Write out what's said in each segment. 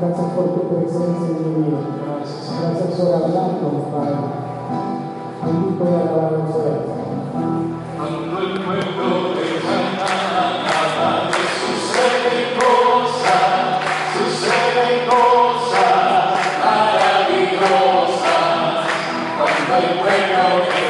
Gracias por tu presencia en mi vida. Gracias por hablarnos, Padre. Bendito y alabado seas. Cuando el pueblo te canta, suceden cosas, suceden cosas maravillosas. Cuando el pueblo te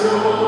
Yes.